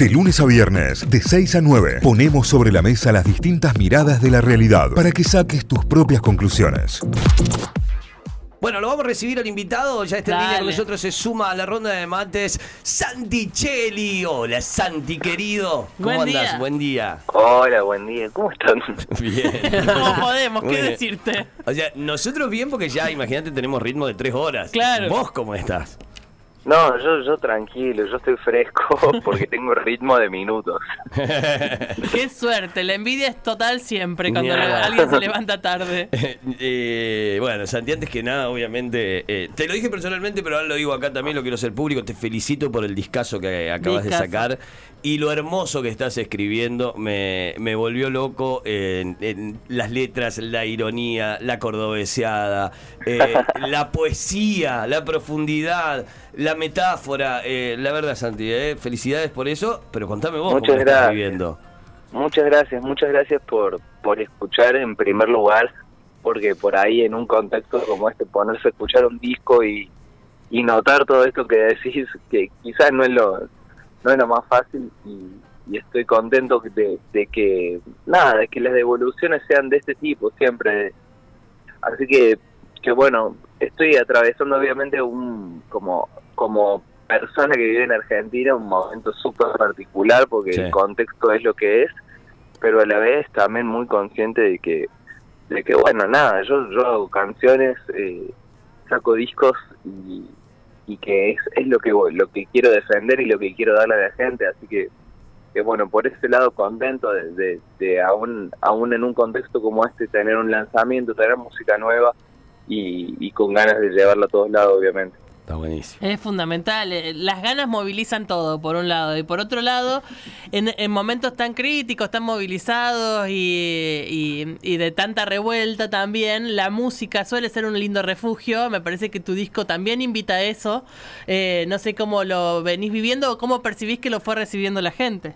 De lunes a viernes, de 6 a 9, ponemos sobre la mesa las distintas miradas de la realidad para que saques tus propias conclusiones. Bueno, lo vamos a recibir al invitado. Ya está en línea con nosotros. Se suma a la ronda de mates Santi Cheli. Hola, Santi, querido. ¿Cómo Buen andás? día. Buen día. Hola, buen día. ¿Cómo están? Bien. ¿Cómo podemos? Muy ¿Qué bien. decirte? O sea, nosotros bien porque ya, imagínate, tenemos ritmo de tres horas. Claro. ¿Vos cómo estás? No, yo, yo tranquilo, yo estoy fresco porque tengo ritmo de minutos. Qué suerte. La envidia es total siempre cuando alguien se levanta tarde. Eh, bueno, Santi, antes que nada, obviamente, eh, te lo dije personalmente, pero ahora lo digo acá también, lo quiero hacer público. Te felicito por el discazo que acabas Discazo. de sacar y lo hermoso que estás escribiendo. Me, me volvió loco en, en las letras, la ironía, la cordobeseada, eh, la poesía, la profundidad, la metáfora. eh, la verdad, Santi, eh, felicidades por eso, pero contame vos Muchas cómo estás viviendo. Muchas gracias, muchas gracias por, por escuchar en primer lugar, porque por ahí en un contexto como este, ponerse a escuchar un disco y, y notar todo esto que decís, que quizás no es lo, no es lo más fácil y, y estoy contento de, de que, nada, de que las devoluciones sean de este tipo siempre. Así que, que bueno, estoy atravesando obviamente un, como, como persona que vive en Argentina, un momento súper particular porque Sí. el contexto es lo que es, pero a la vez también muy consciente de que, de que bueno, nada, yo, yo hago canciones, eh, saco discos y, y que es, es lo que lo que quiero defender y lo que quiero darle a la gente, así que que bueno, por ese lado contento de, de, de aún, aún en un contexto como este tener un lanzamiento, tener música nueva y, y con ganas de llevarla a todos lados, obviamente. Está buenísimo. Es fundamental. eh, Las ganas movilizan todo, por un lado. Y por otro lado, en, en momentos tan críticos, tan movilizados y, y- y de tanta revuelta también, la música suele ser un lindo refugio. Me parece que tu disco también invita a eso. Eh, no sé cómo lo venís viviendo o cómo percibís que lo fue recibiendo la gente.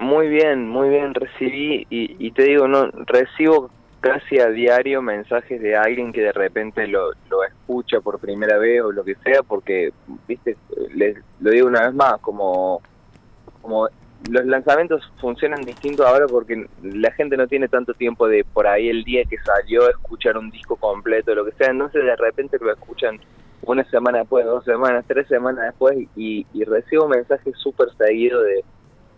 Muy bien, muy bien, recibí y, y te digo, no recibo casi a diario mensajes de alguien que de repente lo, lo escucha por primera vez o lo que sea, porque, viste, les, lo digo una vez más, como, como los lanzamientos funcionan distinto ahora porque la gente no tiene tanto tiempo de por ahí el día que salió escuchar un disco completo, lo que sea, entonces de repente lo escuchan una semana después, dos semanas, tres semanas después y, y recibo mensajes súper seguidos de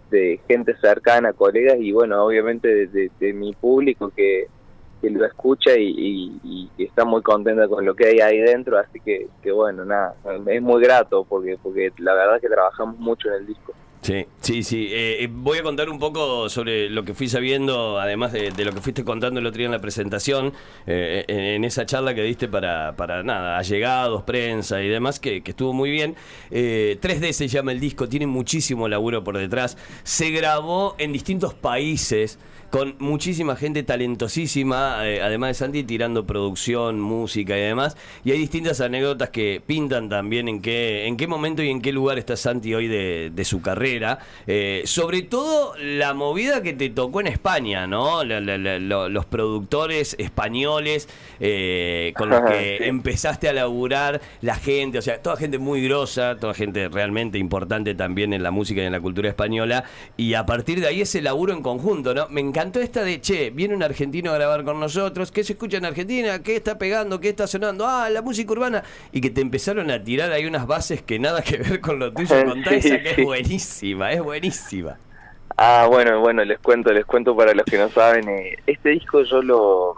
de gente cercana, colegas y bueno, obviamente de, de- de mi público que, que lo escucha y, y- está muy contenta con lo que hay ahí dentro, así que, bueno, nada, es muy grato porque porque la verdad que trabajamos mucho en el disco. Sí, sí, sí. Eh, eh, voy a contar un poco sobre lo que fui sabiendo, además de, lo que fuiste contando el otro día en la presentación, eh, en, esa charla que diste para, para nada, allegados, prensa y demás, que, que estuvo muy bien. Eh, 3D se llama el disco, tiene muchísimo laburo por detrás. Se grabó en distintos países con muchísima gente talentosísima, eh, además de Santi, tirando producción, música y demás. Y hay distintas anécdotas que pintan también en qué, en qué momento y en qué lugar está Santi hoy de, de su carrera. Eh, sobre todo la movida que te tocó en España, ¿no? La- la- la- lo- los productores españoles eh, con los que Sí. empezaste a laburar, la gente, o sea, toda gente muy grosa, toda gente realmente importante también en la música y en la cultura española. Y a partir de ahí ese laburo en conjunto, ¿no? Me encantó esta de, che, viene un argentino a grabar con nosotros, ¿qué se escucha en Argentina? ¿Qué está pegando? ¿Qué está sonando? Ah, la música urbana. Y que te empezaron a tirar ahí unas bases que nada que ver con lo tuyo. Contá Sí, esa que sí. es buenísima, es buenísima. Ah, bueno, bueno, les cuento, les cuento para los que no saben, eh, este disco yo lo,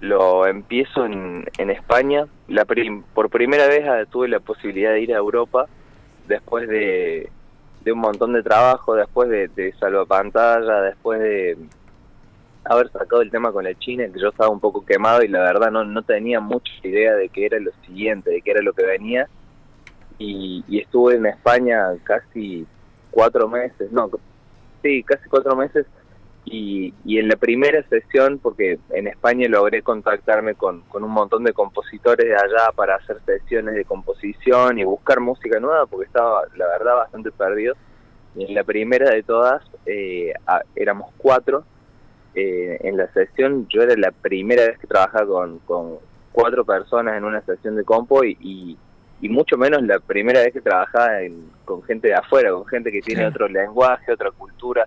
lo empiezo en, en España, la prim- por primera vez ah, tuve la posibilidad de ir a Europa después de, de un montón de trabajo, después de, de salvapantalla, después de haber sacado el tema con la China, que yo estaba un poco quemado y la verdad no, no tenía mucha idea de qué era lo siguiente, de qué era lo que venía. Y, estuve en España casi cuatro meses, no, sí, casi cuatro meses. Y, y en la primera sesión, porque en España logré contactarme con, con un montón de compositores de allá para hacer sesiones de composición y buscar música nueva, porque estaba, la verdad, bastante perdido. Y en la primera de todas eh, éramos cuatro. Eh, en la sesión yo era la primera vez que trabajaba con, con cuatro personas en una sesión de compo y, y, y mucho menos la primera vez que trabajaba en- con gente de afuera, con gente que tiene otro lenguaje, otra cultura.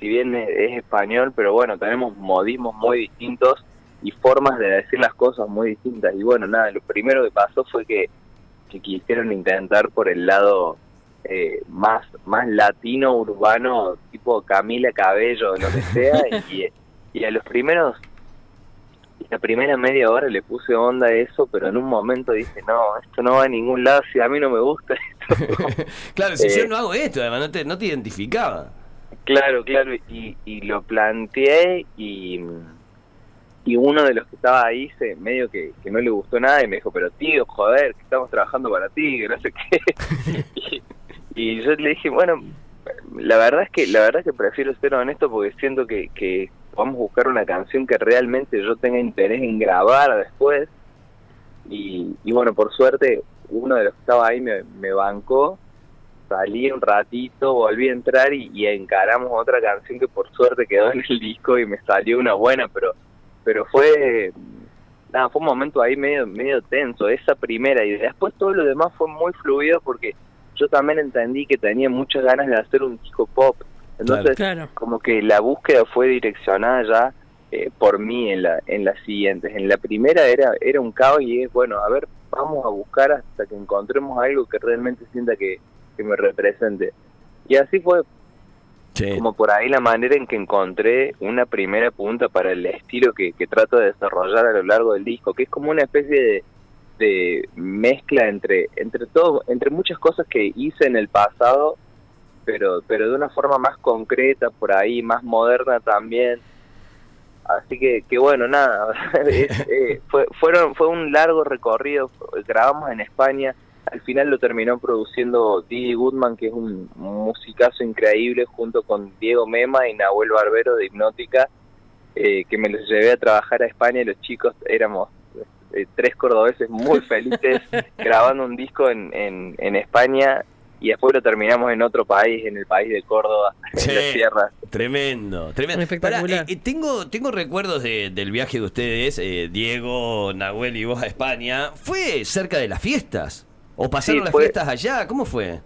Si bien es, es español, pero bueno, tenemos modismos muy distintos y formas de decir las cosas muy distintas. Y bueno, nada, lo primero que pasó fue que, que quisieron intentar por el lado eh, más, más latino, urbano, tipo Camila Cabello, lo que sea, y, y a los primeros la primera media hora le puse onda a eso, pero en un momento dije, no, esto no va a ningún lado, si a mí no me gusta esto. Claro, si Eh. yo no hago esto, además no te, no te identificaba. claro, claro, y, y lo planteé y, y uno de los que estaba ahí se medio que, que no le gustó nada y me dijo, pero tío, joder, que estamos trabajando para ti, que no sé qué. y, y yo le dije, bueno, la verdad es que la verdad es que prefiero ser honesto porque siento que, que a buscar una canción que realmente yo tenga interés en grabar después. Y, y bueno por suerte uno de los que estaba ahí me, me bancó salí un ratito volví a entrar y, y encaramos otra canción que por suerte quedó en el disco y me salió una buena pero pero fue nada fue un momento ahí medio medio tenso esa primera y después todo lo demás fue muy fluido porque yo también entendí que tenía muchas ganas de hacer un disco pop entonces Claro. como que la búsqueda fue direccionada ya eh, por mí en la en las siguientes en la primera era era un caos y es bueno a ver vamos a buscar hasta que encontremos algo que realmente sienta que, que me represente y así fue Sí. como por ahí la manera en que encontré una primera punta para el estilo que, que trato de desarrollar a lo largo del disco, que es como una especie de, de mezcla entre entre todo, entre muchas cosas que hice en el pasado, pero pero de una forma más concreta, por ahí más moderna también. Así que, que bueno, nada, eh, fue, fueron, fue un largo recorrido, grabamos en España, al final lo terminó produciendo Didi Goodman, que es un musicazo increíble, junto con Diego Mema y Nahuel Barbero de Hipnótica, eh, que me los llevé a trabajar a España y los chicos éramos eh, tres cordobeses muy felices grabando un disco en, en, en España y después lo terminamos en otro país, en el país de Córdoba, Sí. en las tierras. Tremendo, tremendo. Espectacular. Pará, eh, eh, tengo, tengo recuerdos de- del viaje de ustedes, eh, Diego, Nahuel y vos a España. ¿Fue cerca de las fiestas? ¿O pasaron Sí, las fue- fiestas allá? ¿Cómo fue?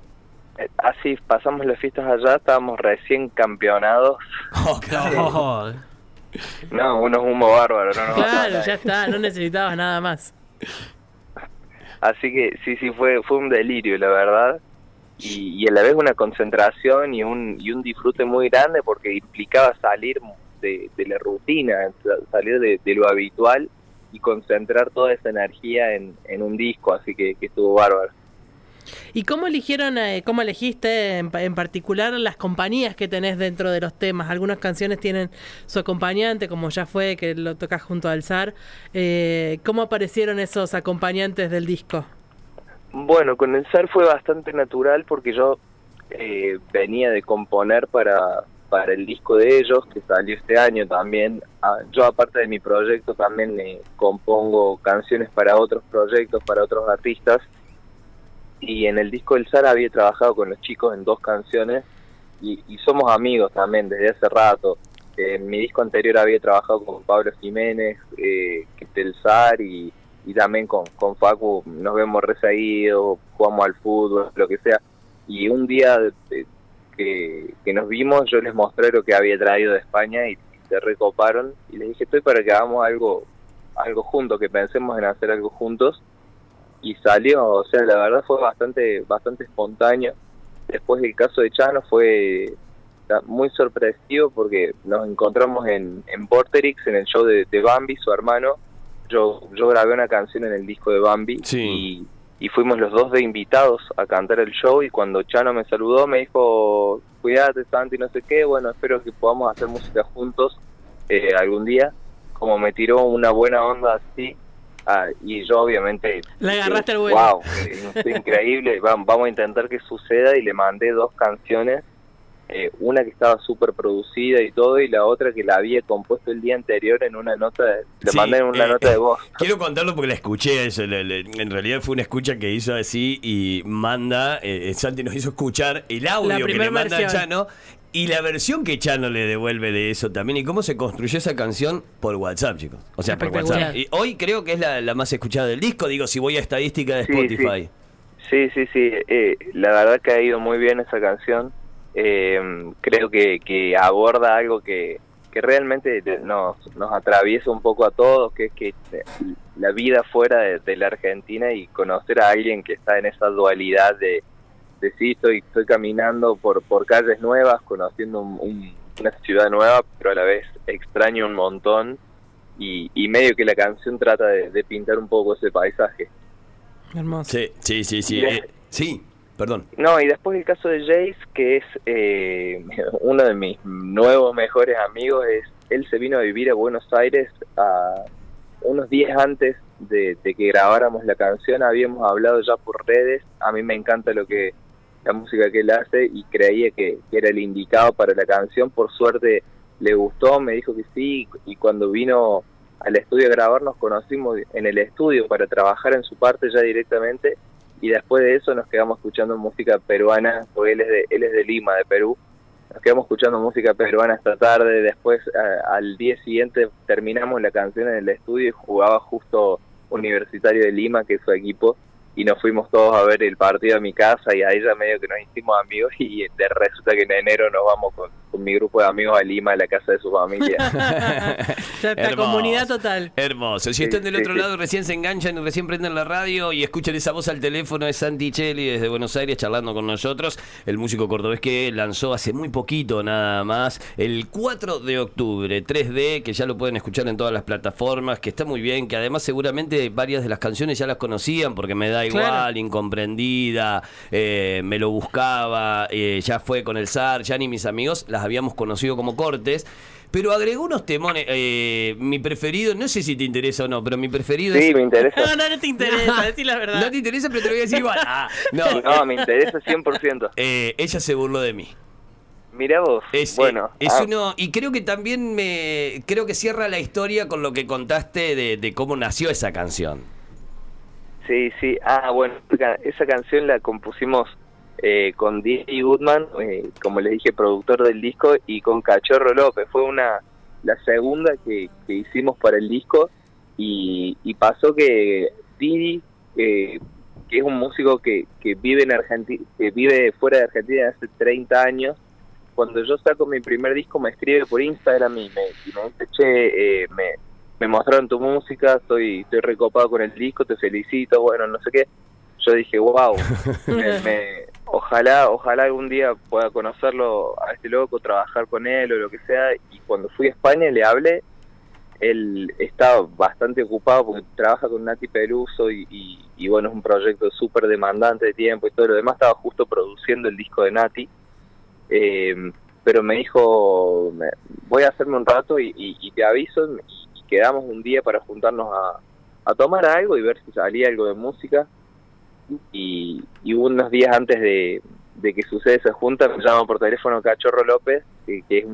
Eh, Así pasamos las fiestas allá, estábamos recién campeonados. Oh, claro. Oh, No, unos humo bárbaro, no nos pasaba claro, ya está, no necesitabas nada más. Así que sí, sí, fue, fue un delirio, la verdad. Y, a la vez una concentración y un, y un disfrute muy grande porque implicaba salir de, la rutina, sa- salir de, lo habitual y concentrar toda esa energía en, en un disco, así que, que estuvo bárbaro. ¿Y cómo eligieron, eh, cómo elegiste en, en particular las compañías que tenés dentro de los temas? Algunas canciones tienen su acompañante, como ya fue que lo tocas junto al zar. Eh, ¿Cómo aparecieron esos acompañantes del disco? Bueno, con el SAR fue bastante natural porque yo eh, venía de componer para, para el disco de ellos que salió este año también. Ah, yo aparte de mi proyecto también eh, compongo canciones para otros proyectos, para otros artistas. Y en el disco del SAR había trabajado con los chicos en dos canciones y, y somos amigos también desde hace rato. En mi disco anterior había trabajado con Pablo Jiménez, eh, del SAR y, y también con, con Facu nos vemos re seguido, jugamos al fútbol, lo que sea. Y un día que, que nos vimos, yo les mostré lo que había traído de España y, se recoparon y les dije, estoy para que hagamos algo, algo juntos, que pensemos en hacer algo juntos. Y salió, o sea, la verdad fue bastante, bastante espontáneo. Después del caso de Chano fue muy sorpresivo porque nos encontramos en, en Vorterix, en el show de, de Bambi, su hermano, yo, yo grabé una canción en el disco de Bambi Sí. y, y fuimos los dos de invitados a cantar el show y cuando Chano me saludó me dijo, cuídate Santi, no sé qué, bueno, espero que podamos hacer música juntos eh, algún día. Como me tiró una buena onda así, ah, y yo obviamente... Le dije, agarraste el vuelo. Wow, increíble, va- vamos a intentar que suceda y le mandé dos canciones eh, una que estaba súper producida y todo, y la otra que la había compuesto el día anterior en una nota, de, le Sí, mandé en una eh, nota de voz. Quiero contarlo porque la escuché, eso, le- le- en realidad fue una escucha que hizo así y manda, eh, Santi nos hizo escuchar el audio que le manda a versión. Chano y la versión que Chano le devuelve de eso también y cómo se construyó esa canción por WhatsApp, chicos. O sea, por. WhatsApp. Y hoy creo que es la, la más escuchada del disco, digo, si voy a estadística de Sí, Spotify. Sí, sí, sí. Eh, la verdad que ha ido muy bien esa canción. Eh, creo que, que aborda algo que, que realmente nos, nos atraviesa un poco a todos, que es que la vida fuera de, la Argentina y conocer a alguien que está en esa dualidad de, de sí, estoy, estoy caminando por, por calles nuevas, conociendo una ciudad nueva, pero a la vez extraño un montón y, y medio que la canción trata de, pintar un poco ese paisaje. Hermoso. Sí, sí, sí, sí. Eh, sí, perdón. No, y después el caso de Jace, que es eh, uno de mis nuevos mejores amigos, es él se vino a vivir a Buenos Aires a unos días antes de, que grabáramos la canción, habíamos hablado ya por redes, a mí me encanta lo que la música que él hace y creía que, era el indicado para la canción, por suerte le gustó, me dijo que sí y cuando vino al estudio a grabar nos conocimos en el estudio para trabajar en su parte ya directamente y después de eso nos quedamos escuchando música peruana, porque él es de, él es de Lima, de Perú. Nos quedamos escuchando música peruana esta tarde, después al día siguiente terminamos la canción en el estudio y jugaba justo Universitario de Lima, que es su equipo, y nos fuimos todos a ver el partido a mi casa y ahí ya medio que nos hicimos amigos y resulta que en enero nos vamos con, mi grupo de amigos a Lima, a la casa de su familia. ya está, comunidad total. Hermoso. Si están del otro lado, recién se enganchan y recién prenden la radio y escuchan esa voz al teléfono, es Santi Cheli desde Buenos Aires charlando con nosotros, el músico cordobés que lanzó hace muy poquito nada más, el 4 de octubre, 3D, que ya lo pueden escuchar en todas las plataformas, que está muy bien, que además seguramente varias de las canciones ya las conocían porque me da igual, incomprendida, eh, me lo buscaba, eh, ya fue con el SAR, ya ni mis amigos las habíamos conocido como cortes. Pero agregó unos temones. Eh, mi preferido, no sé si te interesa o no, pero mi preferido sí, me interesa. No, no, no te interesa, decir la verdad. No te interesa, pero te lo voy a decir igual. Ah, no, no, me interesa 100%. ella se burló de mí. Mira vos. bueno, es ah. uno y creo que también me creo que cierra la historia con lo que contaste de, de cómo nació esa canción. Sí, sí. Ah, bueno, esa canción la compusimos eh, con Didi Goodman, eh, como les dije, productor del disco, y con Cachorro López. Fue una la segunda que, hicimos para el disco y, pasó que Didi, eh, que es un músico que, que vive en Argentina, que vive fuera de Argentina hace 30 años, cuando yo saco mi primer disco me escribe por Instagram y me, y me dice, che, me, me mostraron tu música, estoy, estoy recopado con el disco, te felicito, bueno, no sé qué. Yo dije, wow, me, ojalá, ojalá algún día pueda conocerlo a este loco, trabajar con él o lo que sea. Y cuando fui a España le hablé, él estaba bastante ocupado porque trabaja con Nati Peluso y, y, bueno, es un proyecto súper demandante de tiempo y todo lo demás. Estaba justo produciendo el disco de Nati. Eh, pero me dijo, voy a hacerme un rato y, y te aviso quedamos un día para juntarnos a, tomar algo y ver si salía algo de música. Y, unos días antes de, que suceda esa junta me llama por teléfono Cachorro López, que, es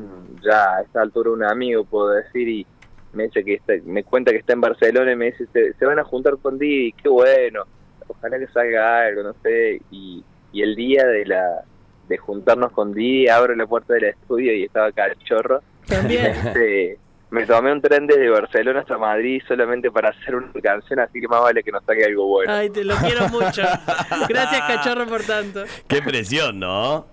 ya a esta altura un amigo, puedo decir, y me dice que me cuenta que está en Barcelona y me dice, se, van a juntar con Didi, qué bueno, ojalá que salga algo, no sé, y, el día de la de juntarnos con Didi abro la puerta del estudio y estaba Cachorro. También. me tomé un tren desde Barcelona hasta Madrid solamente para hacer una canción, así que más vale que nos saque algo bueno. Ay, te lo quiero mucho. Gracias, cachorro, por tanto. Qué presión, ¿no?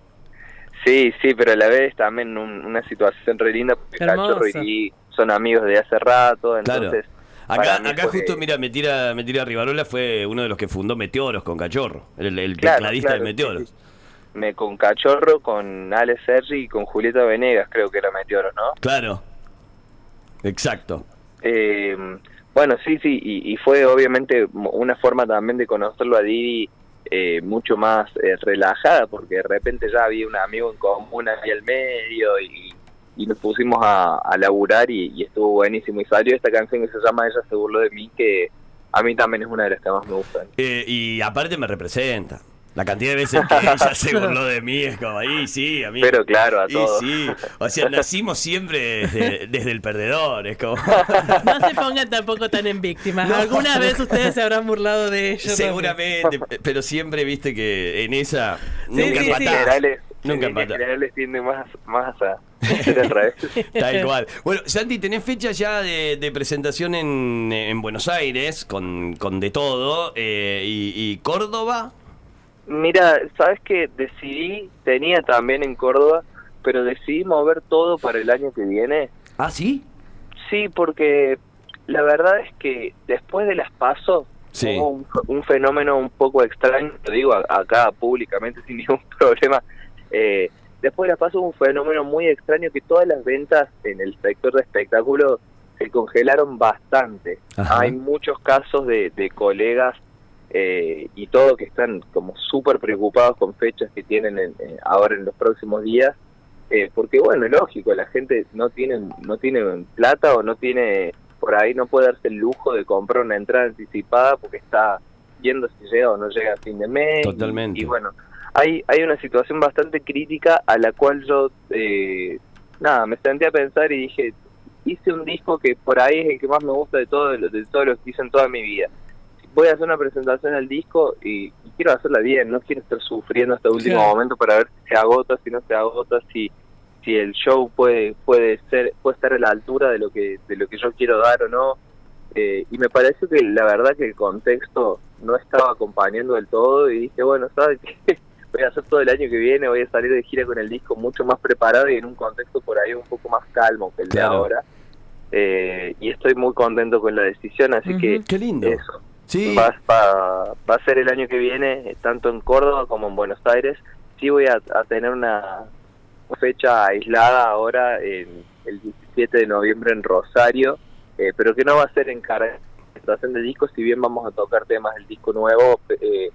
Sí, sí, pero a la vez también una situación re linda porque Cachorro y son amigos de hace rato, entonces... Acá, acá justo, mira, me tira, me tira Rivarola fue uno de los que fundó Meteoros con Cachorro, el, tecladista de Meteoros. Me, con Cachorro, con Ale Sergi y con Julieta Venegas, creo que era Meteoros, ¿no? Claro, Exacto. Eh, bueno, sí, sí, y, fue obviamente una forma también de conocerlo a Didi eh, mucho más eh, relajada, porque de repente ya había un amigo en común ahí al medio y, nos pusimos a, a laburar y, estuvo buenísimo. Y salió esta canción que se llama Ella se burló de mí, que a mí también es una de las que más me gustan. y aparte me representa. La cantidad de veces que ella se burló de mí es como, ahí sí, amigo. Pero claro, a todos. sí, o sea, nacimos siempre desde, el perdedor, es como... No se pongan tampoco tan en víctimas. Alguna vez ustedes se habrán burlado de ellos. Seguramente, pero siempre viste que en esa nunca sí, sí, Nunca empatás. les tiende más, más a Tal cual. Bueno, Santi, ¿tenés fecha ya de, presentación en, en, Buenos Aires con, con de todo? Eh, y, y Córdoba? Mira, sabes que decidí, tenía también en Córdoba, pero decidí mover todo para el año que viene. ¿Ah, sí? Sí, porque la verdad es que después de las pasos Sí. hubo un, un fenómeno un poco extraño, lo digo acá públicamente sin ningún problema. Eh, después de las pasos hubo un fenómeno muy extraño que todas las ventas en el sector de espectáculo se congelaron bastante. Ajá. Hay muchos casos de, de colegas eh, y todo que están como súper preocupados con fechas que tienen en- eh, ahora en los próximos días eh, porque bueno, es lógico, la gente no tiene, no tiene plata o no tiene, por ahí no puede darse el lujo de comprar una entrada anticipada porque está viendo si llega o no llega a fin de mes. Totalmente. Y, y bueno, hay, hay una situación bastante crítica a la cual yo, eh, nada, me senté a pensar y dije, hice un disco que por ahí es el que más me gusta de todo, de todo lo que hice en toda mi vida. Voy a hacer una presentación al disco y, y quiero hacerla bien, no quiero estar sufriendo hasta el último Claro. momento para ver si se agota, si no se agota, si si el show puede puede ser puede estar a la altura de lo que de lo que yo quiero dar o no Eh, y me pareció que la verdad que el contexto no estaba acompañando del todo y dije bueno sabes qué? voy a hacer todo el año que viene voy a salir de gira con el disco mucho más preparado y en un contexto por ahí un poco más calmo que el Claro. de ahora Eh, y estoy muy contento con la decisión así que. Qué lindo. eso Va, a ser el año que viene, eh, tanto en Córdoba como en Buenos Aires. Sí voy a, a tener una fecha aislada ahora, en el 17 de noviembre en Rosario, eh, pero que no va a ser en cara- presentación de discos, si bien vamos a tocar temas del disco nuevo, eh,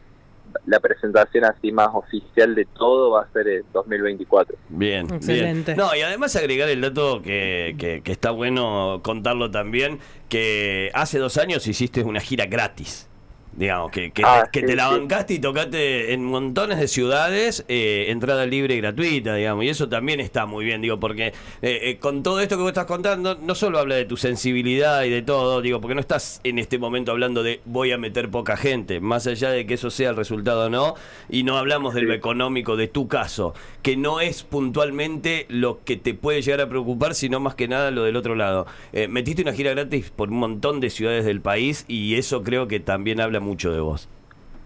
la presentación así más oficial de todo va a ser en 2024. Bien, Excelente. bien. No, y además agregar el dato que, que- que está bueno contarlo también, que hace dos años hiciste una gira gratis. Digamos, que, que, Ah, que sí, te la sí. bancaste y tocaste en montones de ciudades, eh, entrada libre y gratuita, digamos, y eso también está muy bien, digo, porque eh, eh, con todo esto que vos estás contando, no solo habla de tu sensibilidad y de todo, digo, porque no estás en este momento hablando de voy a meter poca gente, más allá de que eso sea el resultado o no, y no hablamos de lo económico de tu caso, que no es puntualmente lo que te puede llegar a preocupar, sino más que nada lo del otro lado. Eh, metiste una gira gratis por un montón de ciudades del país y eso creo que también habla mucho de vos.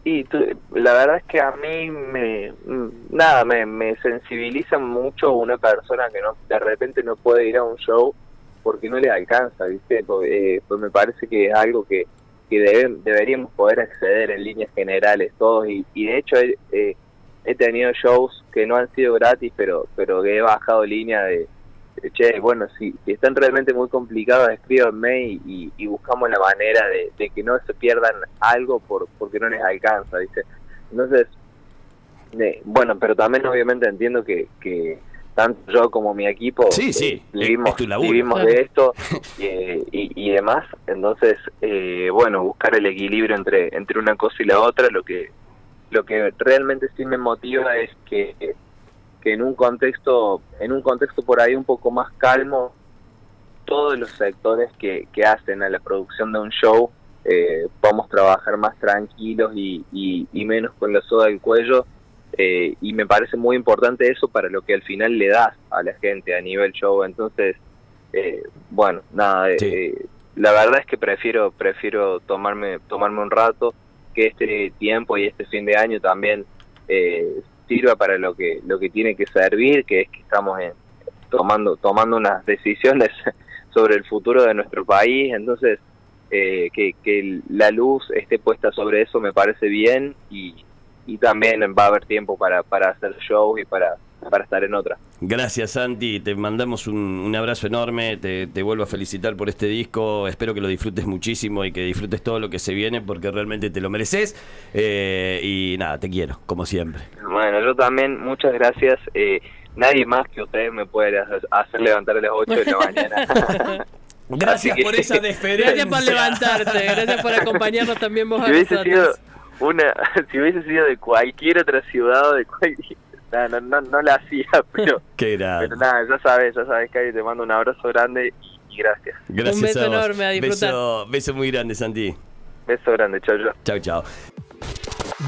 Y tu- la verdad es que a mí me nada me, me sensibiliza mucho una persona que no de repente no puede ir a un show porque no le alcanza, ¿viste? Eh, pues me parece que es algo que, que deberíamos poder acceder en líneas generales todos y, de hecho he, eh, he tenido shows que no han sido gratis pero pero que he bajado línea de, che, bueno, si, si están realmente muy complicados, escríbanme y, y- y buscamos la manera de, de que no se pierdan algo por porque no les alcanza, ¿viste? Entonces, eh, bueno, pero también obviamente entiendo que, que tanto yo como mi equipo Sí, eh, sí, vivimos, es vivimos de esto eh, y, y demás. Entonces, eh, bueno, buscar el equilibrio entre, entre una cosa y la otra, lo que lo que realmente sí me motiva es que, que en un contexto en un contexto por ahí un poco más calmo todos los sectores que, que hacen a la producción de un show eh, podamos trabajar más tranquilos y, y, y menos con la soda al cuello eh, y me parece muy importante eso para lo que al final le das a la gente a nivel show entonces eh, bueno nada Sí. eh, la verdad es que prefiero prefiero tomarme tomarme un rato que este tiempo y este fin de año también eh, sirva para lo que lo que tiene que servir que es que estamos en- tomando tomando unas decisiones sobre el futuro de nuestro país. Entonces eh, que, que la luz esté puesta sobre eso me parece bien y, y también va a haber tiempo para, para hacer shows y para, para estar en otra. Gracias Santi, te mandamos un, un abrazo enorme, te, te vuelvo a felicitar por este disco, espero que lo disfrutes muchísimo y que disfrutes todo lo que se viene porque realmente te lo mereces Eh, y nada, te quiero, como siempre. Bueno, yo también, muchas gracias. Eh, nadie más que ustedes me puede hacer levantar a las 8 de la mañana. Gracias que- por esa deferencia. Gracias por levantarte, gracias por acompañarnos también vos a si hubiese sido una si hubiese sido de cualquier otra ciudad o de cualquier no, no, no, no la hacía pero Qué grande. pero nada ya sabes ya sabes Cari te mando un abrazo grande y, y gracias Gracias Un beso a vos. enorme, a disfrutar. Beso, beso muy grande, Santi. beso grande chao chao Chau, chau.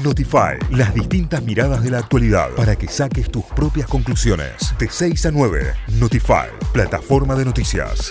Notify, las distintas miradas de la actualidad para que saques tus propias conclusiones. De 6 a 9, Notify, plataforma de noticias.